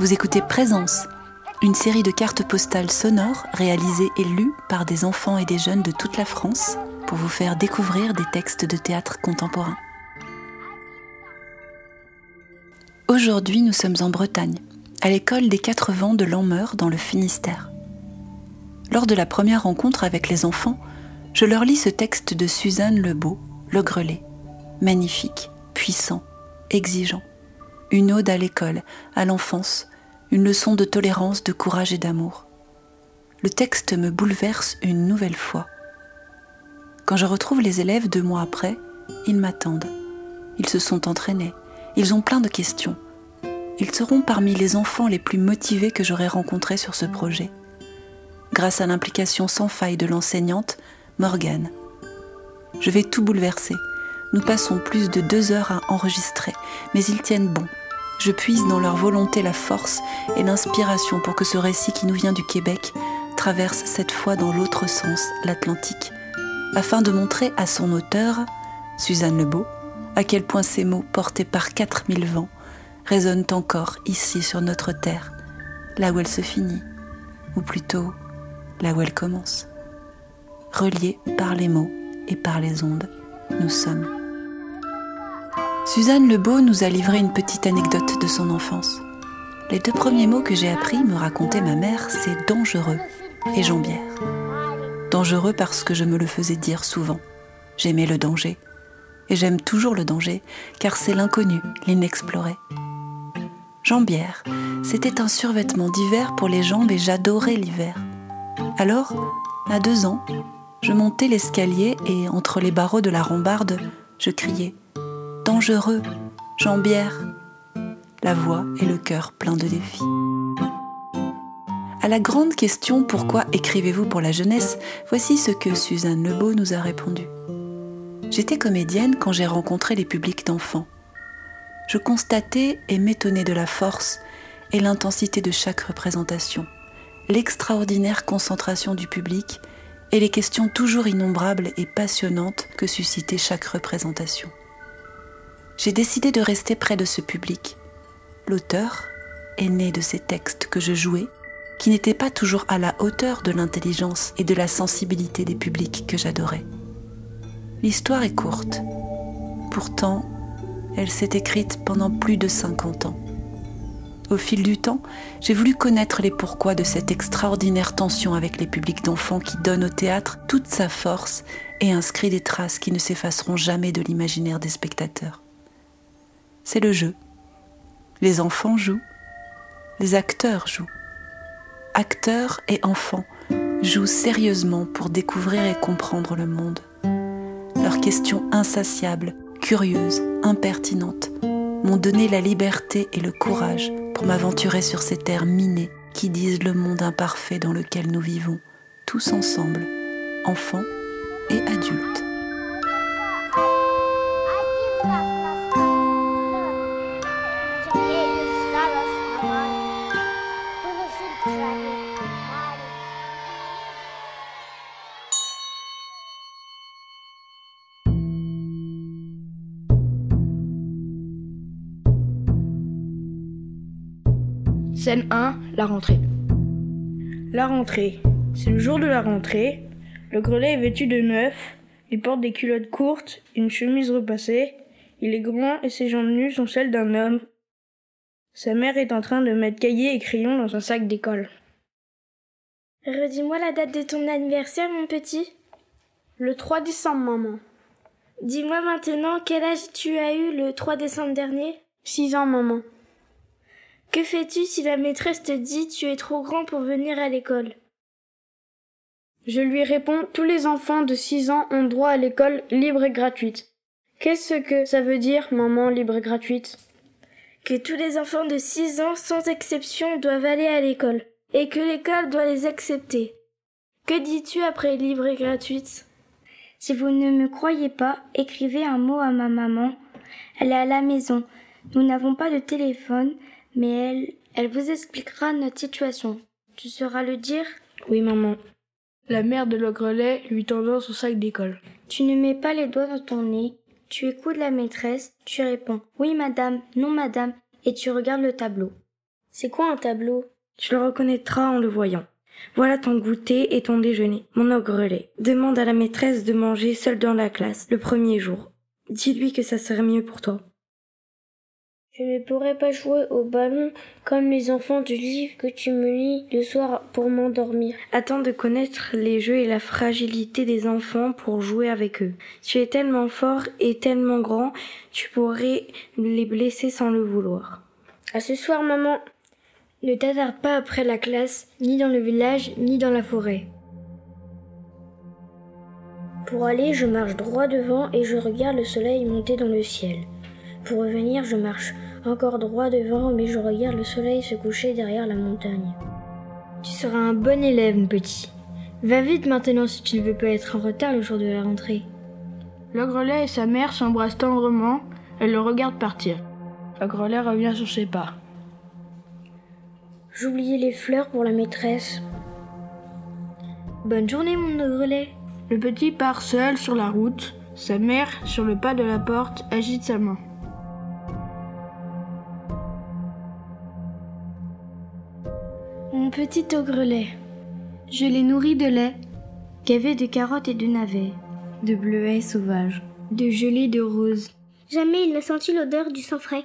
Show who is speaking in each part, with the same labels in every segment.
Speaker 1: Vous écoutez Présence, une série de cartes postales sonores réalisées et lues par des enfants et des jeunes de toute la France pour vous faire découvrir des textes de théâtre contemporain. Aujourd'hui, nous sommes en Bretagne, à l'école des Quatre Vents de Lameur dans le Finistère. Lors de la première rencontre avec les enfants, je leur lis ce texte de Suzanne Lebeau, Le Grelet, magnifique, puissant, exigeant. Une ode à l'école, à l'enfance, une leçon de tolérance, de courage et d'amour. Le texte me bouleverse une nouvelle fois. Quand je retrouve les élèves deux mois après, ils m'attendent. Ils se sont entraînés. Ils ont plein de questions. Ils seront parmi les enfants les plus motivés que j'aurai rencontrés sur ce projet. Grâce à l'implication sans faille de l'enseignante, Morgane. Je vais tout bouleverser. Nous passons plus de deux heures à enregistrer, mais ils tiennent bon. Je puise dans leur volonté la force et l'inspiration pour que ce récit qui nous vient du Québec traverse cette fois dans l'autre sens, l'Atlantique, afin de montrer à son auteur, Suzanne Lebeau, à quel point ces mots portés par 4000 vents résonnent encore ici sur notre terre, là où elle se finit, ou plutôt là où elle commence. Reliés par les mots et par les ondes, nous sommes. Suzanne Lebeau nous a livré une petite anecdote de son enfance. Les deux premiers mots que j'ai appris, me racontait ma mère, c'est dangereux et jambière. Dangereux parce que je me le faisais dire souvent. J'aimais le danger. Et j'aime toujours le danger, car c'est l'inconnu, l'inexploré. Jambière, c'était un survêtement d'hiver pour les jambes et j'adorais l'hiver. Alors, à deux ans, je montais l'escalier et entre les barreaux de la rambarde, je criais dangereux, jambière. La voix et le cœur pleins de défis. À la grande question pourquoi écrivez-vous pour la jeunesse, voici ce que Suzanne Lebeau nous a répondu. J'étais comédienne quand j'ai rencontré les publics d'enfants. Je constatais et m'étonnais de la force et l'intensité de chaque représentation, l'extraordinaire concentration du public et les questions toujours innombrables et passionnantes que suscitait chaque représentation j'ai décidé de rester près de ce public. L'auteur est né de ces textes que je jouais, qui n'étaient pas toujours à la hauteur de l'intelligence et de la sensibilité des publics que j'adorais. L'histoire est courte. Pourtant, elle s'est écrite pendant plus de 50 ans. Au fil du temps, j'ai voulu connaître les pourquoi de cette extraordinaire tension avec les publics d'enfants qui donne au théâtre toute sa force et inscrit des traces qui ne s'effaceront jamais de l'imaginaire des spectateurs c'est le jeu. Les enfants jouent, les acteurs jouent. Acteurs et enfants jouent sérieusement pour découvrir et comprendre le monde. Leurs questions insatiables, curieuses, impertinentes m'ont donné la liberté et le courage pour m'aventurer sur ces terres minées qui disent le monde imparfait dans lequel nous vivons, tous ensemble, enfants et adultes.
Speaker 2: Scène 1, la rentrée. La rentrée. C'est le jour de la rentrée. Le grelet est vêtu de neuf. Il porte des culottes courtes, une chemise repassée. Il est grand et ses jambes nues sont celles d'un homme. Sa mère est en train de mettre cahiers et crayons dans un sac d'école.
Speaker 3: Redis-moi la date de ton anniversaire, mon petit.
Speaker 4: Le 3 décembre, maman.
Speaker 3: Dis-moi maintenant quel âge tu as eu le 3 décembre dernier?
Speaker 4: 6 ans, maman.
Speaker 3: Que fais-tu si la maîtresse te dit tu es trop grand pour venir à l'école?
Speaker 4: Je lui réponds tous les enfants de six ans ont droit à l'école libre et gratuite. Qu'est-ce que ça veut dire, maman libre et gratuite?
Speaker 3: Que tous les enfants de six ans, sans exception, doivent aller à l'école, et que l'école doit les accepter. Que dis-tu après libre et gratuite?
Speaker 5: Si vous ne me croyez pas, écrivez un mot à ma maman. Elle est à la maison. Nous n'avons pas de téléphone, mais elle, elle vous expliquera notre situation. Tu sauras le dire
Speaker 2: Oui, maman. La mère de l'ogrelet lui tendant son sac d'école.
Speaker 5: Tu ne mets pas les doigts dans ton nez, tu écoutes la maîtresse, tu réponds Oui, madame, non, madame, et tu regardes le tableau.
Speaker 6: C'est quoi un tableau?
Speaker 3: Tu le reconnaîtras en le voyant. Voilà ton goûter et ton déjeuner. Mon ogrelet. Demande à la maîtresse de manger seule dans la classe, le premier jour. Dis-lui que ça serait mieux pour toi.
Speaker 6: Je ne pourrais pas jouer au ballon comme les enfants du livre que tu me lis le soir pour m'endormir.
Speaker 3: Attends de connaître les jeux et la fragilité des enfants pour jouer avec eux. Tu es tellement fort et tellement grand, tu pourrais les blesser sans le vouloir.
Speaker 6: À ce soir, maman.
Speaker 5: Ne t'attarde pas après la classe, ni dans le village, ni dans la forêt.
Speaker 6: Pour aller, je marche droit devant et je regarde le soleil monter dans le ciel. Pour revenir, je marche encore droit devant, mais je regarde le soleil se coucher derrière la montagne.
Speaker 5: Tu seras un bon élève, mon petit. Va vite maintenant si tu ne veux pas être en retard le jour de la rentrée.
Speaker 3: Le grelet et sa mère s'embrassent tendrement. Elle le regarde partir. Le grelet revient sur ses pas.
Speaker 6: J'oubliais les fleurs pour la maîtresse.
Speaker 5: Bonne journée, mon grelet.
Speaker 3: Le petit part seul sur la route. Sa mère, sur le pas de la porte, agite sa main.
Speaker 5: Petit ogrelet. Je l'ai nourri de lait, gavé de carottes et de navets, de bleuets sauvages, de gelée de roses.
Speaker 7: Jamais il n'a senti l'odeur du sang frais.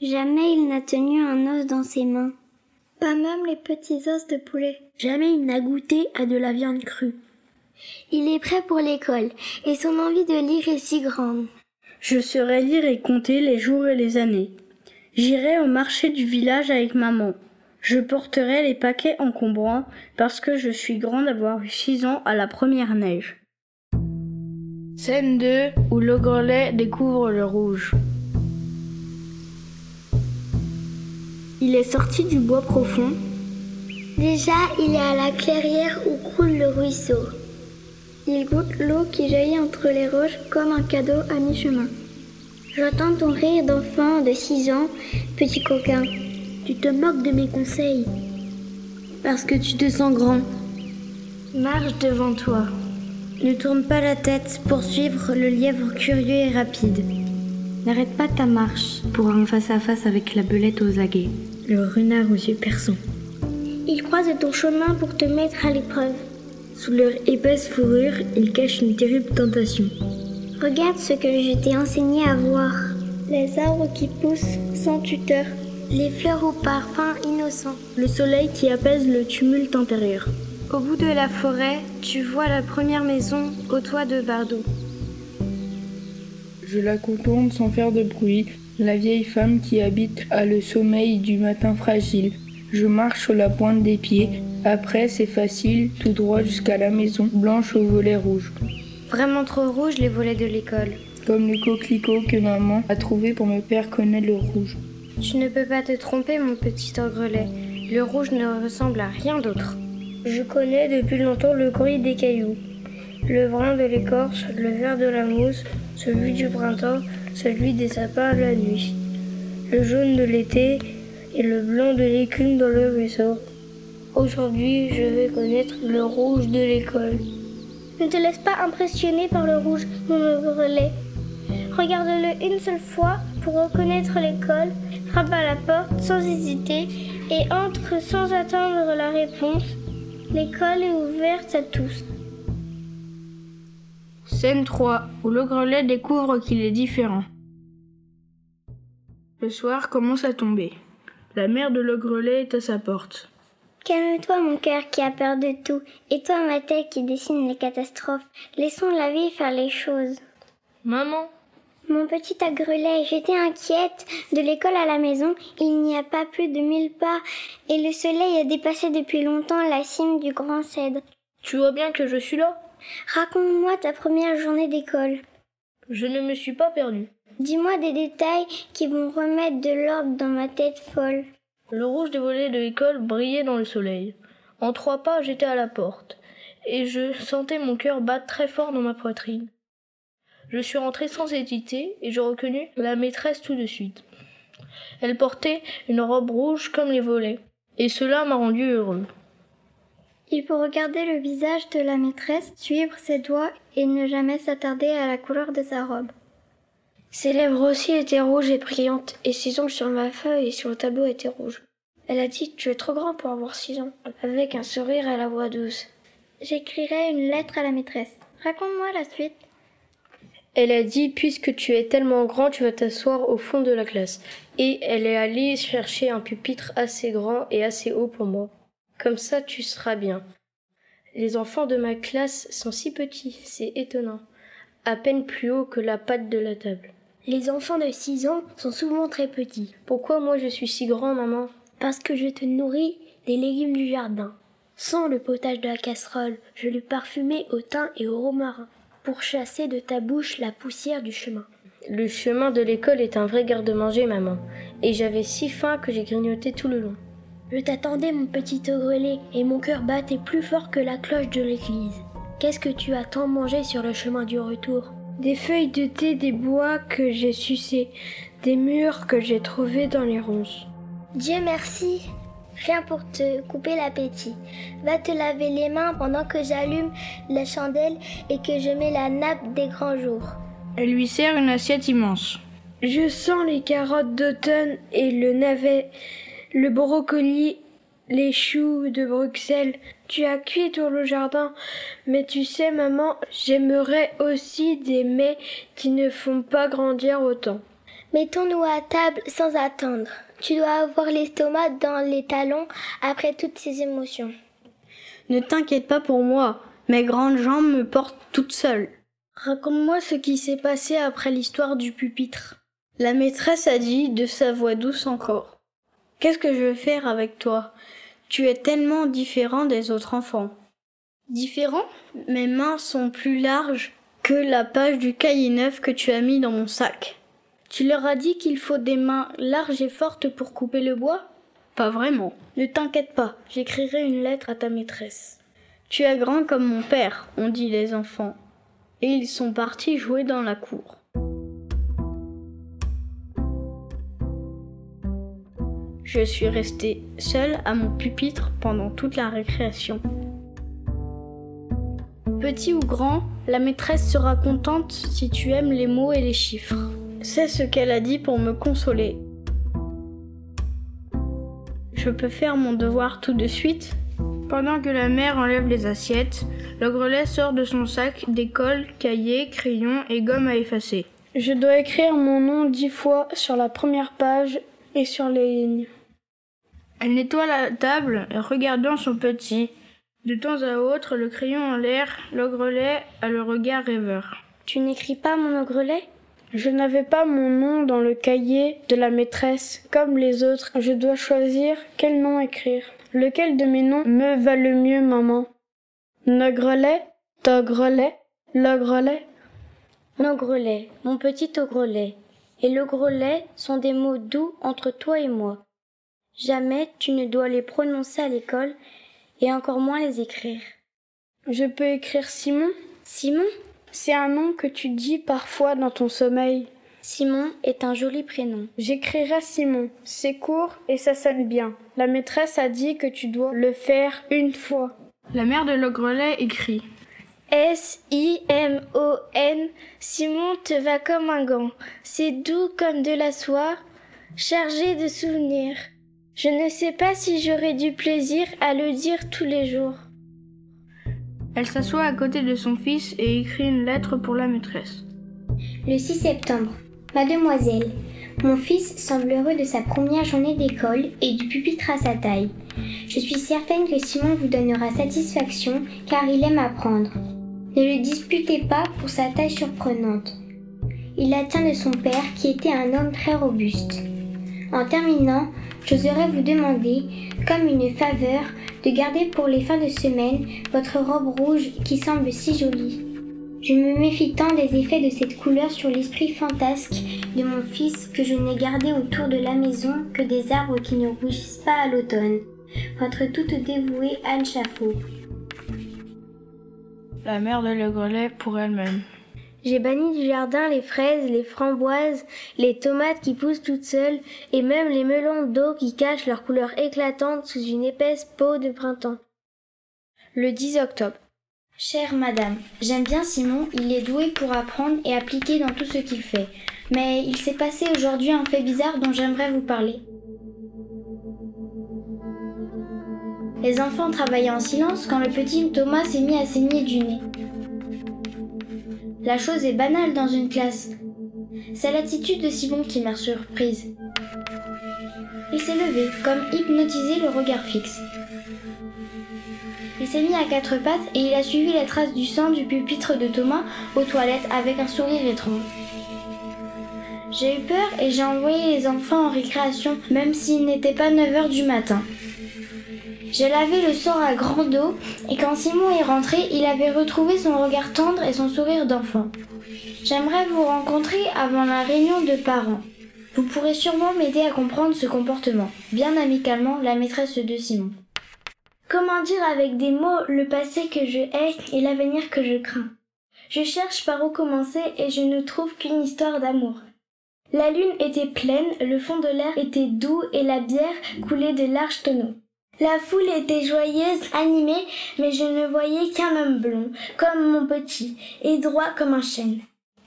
Speaker 7: Jamais il n'a tenu un os dans ses mains. Pas même les petits os de poulet.
Speaker 6: Jamais il n'a goûté à de la viande crue.
Speaker 7: Il est prêt pour l'école et son envie de lire est si grande.
Speaker 2: Je saurai lire et compter les jours et les années. J'irai au marché du village avec maman. Je porterai les paquets encombrants parce que je suis grande d'avoir eu six ans à la première neige.
Speaker 3: Scène 2 où le grelet découvre le rouge.
Speaker 6: Il est sorti du bois profond.
Speaker 7: Déjà, il est à la clairière où coule le ruisseau. Il goûte l'eau qui jaillit entre les roches comme un cadeau à mi-chemin. J'entends ton rire d'enfant de six ans, petit coquin.
Speaker 6: Tu te moques de mes conseils.
Speaker 5: Parce que tu te sens grand. Marche devant toi. Ne tourne pas la tête pour suivre le lièvre curieux et rapide. N'arrête pas ta marche pour un face-à-face avec la belette aux aguets, le renard aux yeux perçants.
Speaker 7: Ils croisent ton chemin pour te mettre à l'épreuve.
Speaker 5: Sous leur épaisse fourrure, ils cachent une terrible tentation.
Speaker 7: Regarde ce que je t'ai enseigné à voir. Les arbres qui poussent sans tuteur. Les fleurs au parfum innocent.
Speaker 5: Le soleil qui apaise le tumulte intérieur. Au bout de la forêt, tu vois la première maison au toit de Bardot.
Speaker 3: Je la contemple sans faire de bruit, la vieille femme qui habite a le sommeil du matin fragile. Je marche sur la pointe des pieds, après c'est facile, tout droit jusqu'à la maison blanche aux volets rouges.
Speaker 5: Vraiment trop rouge les volets de l'école.
Speaker 3: Comme le coquelicot que maman a trouvé pour me faire connaître le rouge.
Speaker 5: Tu ne peux pas te tromper, mon petit ogrelet. Le rouge ne ressemble à rien d'autre.
Speaker 6: Je connais depuis longtemps le gris des cailloux, le brun de l'écorce, le vert de la mousse, celui du printemps, celui des sapins la nuit, le jaune de l'été et le blanc de l'écume dans le ruisseau. Aujourd'hui, je vais connaître le rouge de l'école.
Speaker 7: Ne te laisse pas impressionner par le rouge, mon ogrelet. Regarde-le une seule fois pour reconnaître l'école, frappe à la porte sans hésiter et entre sans attendre la réponse. L'école est ouverte à tous.
Speaker 3: Scène 3 où le grelet découvre qu'il est différent. Le soir commence à tomber. La mère de le grelet est à sa porte.
Speaker 7: Calme-toi, mon cœur qui a peur de tout, et toi, ma tête qui dessine les catastrophes. Laissons la vie faire les choses.
Speaker 3: Maman,
Speaker 7: Mon petit agrelet, j'étais inquiète. De l'école à la maison, il n'y a pas plus de mille pas, et le soleil a dépassé depuis longtemps la cime du grand cèdre.
Speaker 6: Tu vois bien que je suis là.
Speaker 7: Raconte-moi ta première journée d'école.
Speaker 6: Je ne me suis pas perdue.
Speaker 7: Dis-moi des détails qui vont remettre de l'ordre dans ma tête folle.
Speaker 6: Le rouge des volets de l'école brillait dans le soleil. En trois pas, j'étais à la porte, et je sentais mon cœur battre très fort dans ma poitrine. Je suis rentrée sans hésiter, et je reconnus la maîtresse tout de suite. Elle portait une robe rouge comme les volets, et cela m'a rendu heureux.
Speaker 7: Il faut regarder le visage de la maîtresse, suivre ses doigts et ne jamais s'attarder à la couleur de sa robe.
Speaker 6: Ses lèvres aussi étaient rouges et brillantes, et ses ongles sur ma feuille et sur le tableau étaient rouges.
Speaker 7: Elle a dit Tu es trop grand pour avoir six ans, avec un sourire à la voix douce.
Speaker 6: J'écrirai une lettre à la maîtresse. Raconte-moi la suite.
Speaker 3: Elle a dit Puisque tu es tellement grand, tu vas t'asseoir au fond de la classe. Et elle est allée chercher un pupitre assez grand et assez haut pour moi. Comme ça, tu seras bien. Les enfants de ma classe sont si petits, c'est étonnant. À peine plus haut que la patte de la table.
Speaker 6: Les enfants de six ans sont souvent très petits.
Speaker 3: Pourquoi moi je suis si grand, maman?
Speaker 6: Parce que je te nourris des légumes du jardin. Sans le potage de la casserole, je le parfumais au thym et au romarin, pour chasser de ta bouche la poussière du chemin.
Speaker 3: Le chemin de l'école est un vrai garde-manger, maman. Et j'avais si faim que j'ai grignoté tout le long.
Speaker 6: Je t'attendais, mon petit ogrelet, et mon cœur battait plus fort que la cloche de l'église. Qu'est-ce que tu as tant mangé sur le chemin du retour?
Speaker 2: Des feuilles de thé, des bois que j'ai sucés, des murs que j'ai trouvés dans les ronces.
Speaker 6: Dieu merci Rien pour te couper l'appétit. Va te laver les mains pendant que j'allume la chandelle et que je mets la nappe des grands jours.
Speaker 2: Elle lui sert une assiette immense. Je sens les carottes d'automne et le navet, le brocoli, les choux de Bruxelles. Tu as cuit tout le jardin, mais tu sais, maman, j'aimerais aussi des mets qui ne font pas grandir autant.
Speaker 6: Mettons-nous à table sans attendre. Tu dois avoir l'estomac dans les talons après toutes ces émotions.
Speaker 5: Ne t'inquiète pas pour moi, mes grandes jambes me portent toute seule.
Speaker 2: Raconte-moi ce qui s'est passé après l'histoire du pupitre.
Speaker 5: La maîtresse a dit de sa voix douce encore. Qu'est-ce que je vais faire avec toi? Tu es tellement différent des autres enfants. Différent? Mes mains sont plus larges que la page du cahier neuf que tu as mis dans mon sac.
Speaker 2: Tu leur as dit qu'il faut des mains larges et fortes pour couper le bois?
Speaker 5: Pas vraiment.
Speaker 2: Ne t'inquiète pas, j'écrirai une lettre à ta maîtresse.
Speaker 5: Tu es grand comme mon père, ont dit les enfants. Et ils sont partis jouer dans la cour. Je suis restée seule à mon pupitre pendant toute la récréation.
Speaker 2: Petit ou grand, la maîtresse sera contente si tu aimes les mots et les chiffres.
Speaker 5: C'est ce qu'elle a dit pour me consoler. Je peux faire mon devoir tout de suite
Speaker 2: Pendant que la mère enlève les assiettes, le grelet sort de son sac des cols, cahiers, crayons et gomme à effacer. Je dois écrire mon nom dix fois sur la première page et sur les lignes. Elle nettoie la table, regardant son petit. De temps à autre, le crayon en l'air, le grelet a le regard rêveur.
Speaker 6: Tu n'écris pas mon grelet
Speaker 2: Je n'avais pas mon nom dans le cahier de la maîtresse, comme les autres. Je dois choisir quel nom écrire. Lequel de mes noms me va le mieux, maman? Nogrelet Togrelet Logrelet
Speaker 6: Nogrelet, mon petit ogrelet. Et le grelet sont des mots doux entre toi et moi. Jamais tu ne dois les prononcer à l'école et encore moins les écrire.
Speaker 2: Je peux écrire Simon?
Speaker 6: Simon?
Speaker 2: C'est un nom que tu dis parfois dans ton sommeil.
Speaker 6: Simon est un joli prénom.
Speaker 2: J'écrirai Simon. C'est court et ça sonne bien. La maîtresse a dit que tu dois le faire une fois. La mère de Logrelet écrit.
Speaker 6: S-I-M-O-N. Simon te va comme un gant. C'est doux comme de la soie, chargé de souvenirs. Je ne sais pas si j'aurai du plaisir à le dire tous les jours.
Speaker 2: Elle s'assoit à côté de son fils et écrit une lettre pour la maîtresse.
Speaker 7: Le 6 septembre. Mademoiselle, mon fils semble heureux de sa première journée d'école et du pupitre à sa taille. Je suis certaine que Simon vous donnera satisfaction car il aime apprendre. Ne le disputez pas pour sa taille surprenante. Il la tient de son père qui était un homme très robuste. En terminant, j'oserais vous demander, comme une faveur, de garder pour les fins de semaine votre robe rouge qui semble si jolie. Je me méfie tant des effets de cette couleur sur l'esprit fantasque de mon fils que je n'ai gardé autour de la maison que des arbres qui ne rougissent pas à l'automne. Votre toute dévouée Anne Chaffot.
Speaker 2: La mère de Le Grelet pour elle-même.
Speaker 6: J'ai banni du jardin les fraises, les framboises, les tomates qui poussent toutes seules, et même les melons d'eau qui cachent leur couleur éclatante sous une épaisse peau de printemps.
Speaker 2: Le 10 octobre.
Speaker 7: Chère madame, j'aime bien Simon, il est doué pour apprendre et appliquer dans tout ce qu'il fait. Mais il s'est passé aujourd'hui un fait bizarre dont j'aimerais vous parler.
Speaker 5: Les enfants travaillaient en silence quand le petit Thomas s'est mis à saigner du nez. La chose est banale dans une classe. C'est l'attitude de Simon qui m'a surprise. Il s'est levé, comme hypnotisé, le regard fixe. Il s'est mis à quatre pattes et il a suivi la trace du sang du pupitre de Thomas aux toilettes avec un sourire étrange. J'ai eu peur et j'ai envoyé les enfants en récréation, même s'il n'était pas 9 heures du matin. J'ai lavé le sang à grande eau et quand Simon est rentré, il avait retrouvé son regard tendre et son sourire d'enfant. J'aimerais vous rencontrer avant la réunion de parents. Vous pourrez sûrement m'aider à comprendre ce comportement. Bien amicalement, la maîtresse de Simon. Comment dire avec des mots le passé que je hais et l'avenir que je crains? Je cherche par où commencer et je ne trouve qu'une histoire d'amour. La lune était pleine, le fond de l'air était doux et la bière coulait de larges tonneaux. La foule était joyeuse, animée, mais je ne voyais qu'un homme blond, comme mon petit, et droit comme un chêne.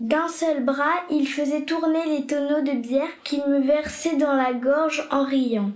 Speaker 5: D'un seul bras, il faisait tourner les tonneaux de bière qu'il me versait dans la gorge en riant.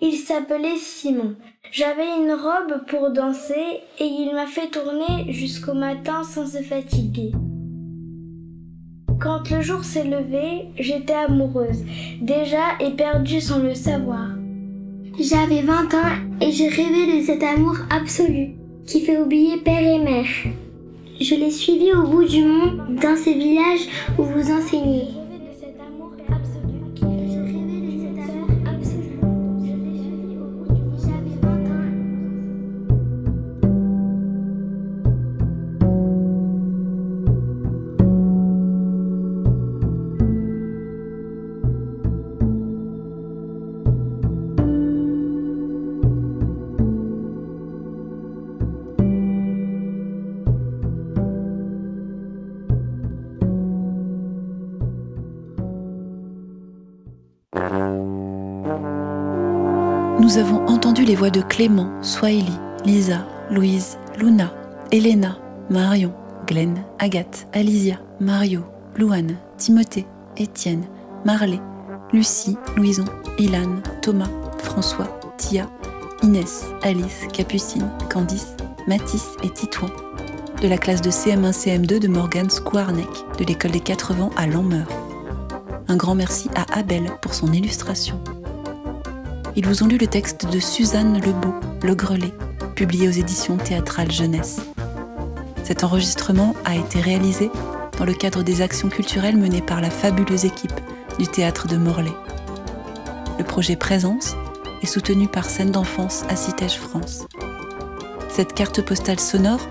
Speaker 5: Il s'appelait Simon. J'avais une robe pour danser et il m'a fait tourner jusqu'au matin sans se fatiguer. Quand le jour s'est levé, j'étais amoureuse, déjà éperdue sans le savoir.
Speaker 7: J'avais 20 ans et je rêvais de cet amour absolu qui fait oublier père et mère. Je l'ai suivi au bout du monde dans ces villages où vous enseignez.
Speaker 1: Nous avons entendu les voix de Clément, Swahili, Lisa, Louise, Luna, Elena, Marion, Glenn, Agathe, Alicia, Mario, Louane, Timothée, Étienne, Marley, Lucie, Louison, Ilan, Thomas, François, Tia, Inès, Alice, Capucine, Candice, Mathis et Titouan, de la classe de CM1-CM2 de Morgan Squarneck, de l'école des 80 à Lanmeur. Un grand merci à Abel pour son illustration ils vous ont lu le texte de Suzanne Lebeau, Le Grelet, publié aux éditions théâtrales Jeunesse. Cet enregistrement a été réalisé dans le cadre des actions culturelles menées par la fabuleuse équipe du théâtre de Morlaix. Le projet Présence est soutenu par Scène d'enfance à Citège France. Cette carte postale sonore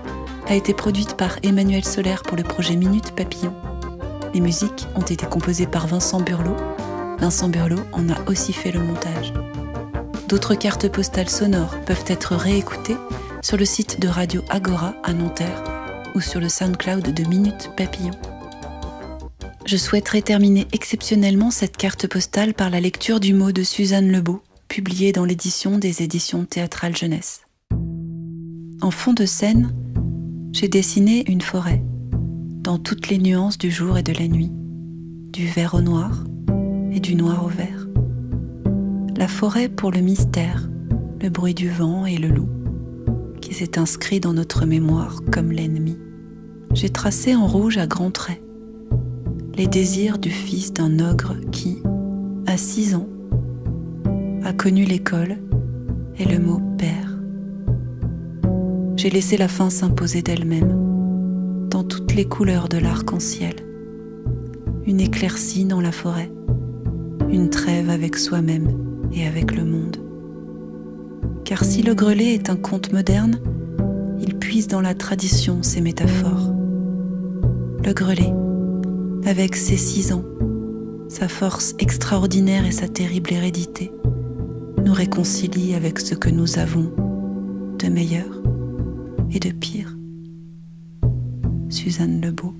Speaker 1: a été produite par Emmanuel Solaire pour le projet Minute Papillon. Les musiques ont été composées par Vincent Burlot. Vincent Burlot en a aussi fait le montage. D'autres cartes postales sonores peuvent être réécoutées sur le site de Radio Agora à Nanterre ou sur le SoundCloud de Minute Papillon. Je souhaiterais terminer exceptionnellement cette carte postale par la lecture du mot de Suzanne Lebeau, publié dans l'édition des éditions théâtrales jeunesse. En fond de scène, j'ai dessiné une forêt, dans toutes les nuances du jour et de la nuit, du vert au noir et du noir au vert la forêt pour le mystère, le bruit du vent et le loup, qui s'est inscrit dans notre mémoire comme l'ennemi. J'ai tracé en rouge à grands traits les désirs du fils d'un ogre qui, à six ans, a connu l'école et le mot père. J'ai laissé la fin s'imposer d'elle-même, dans toutes les couleurs de l'arc-en-ciel. Une éclaircie dans la forêt, une trêve avec soi-même et avec le monde. Car si le grelet est un conte moderne, il puise dans la tradition ses métaphores. Le grelet, avec ses six ans, sa force extraordinaire et sa terrible hérédité, nous réconcilie avec ce que nous avons de meilleur et de pire. Suzanne Lebeau.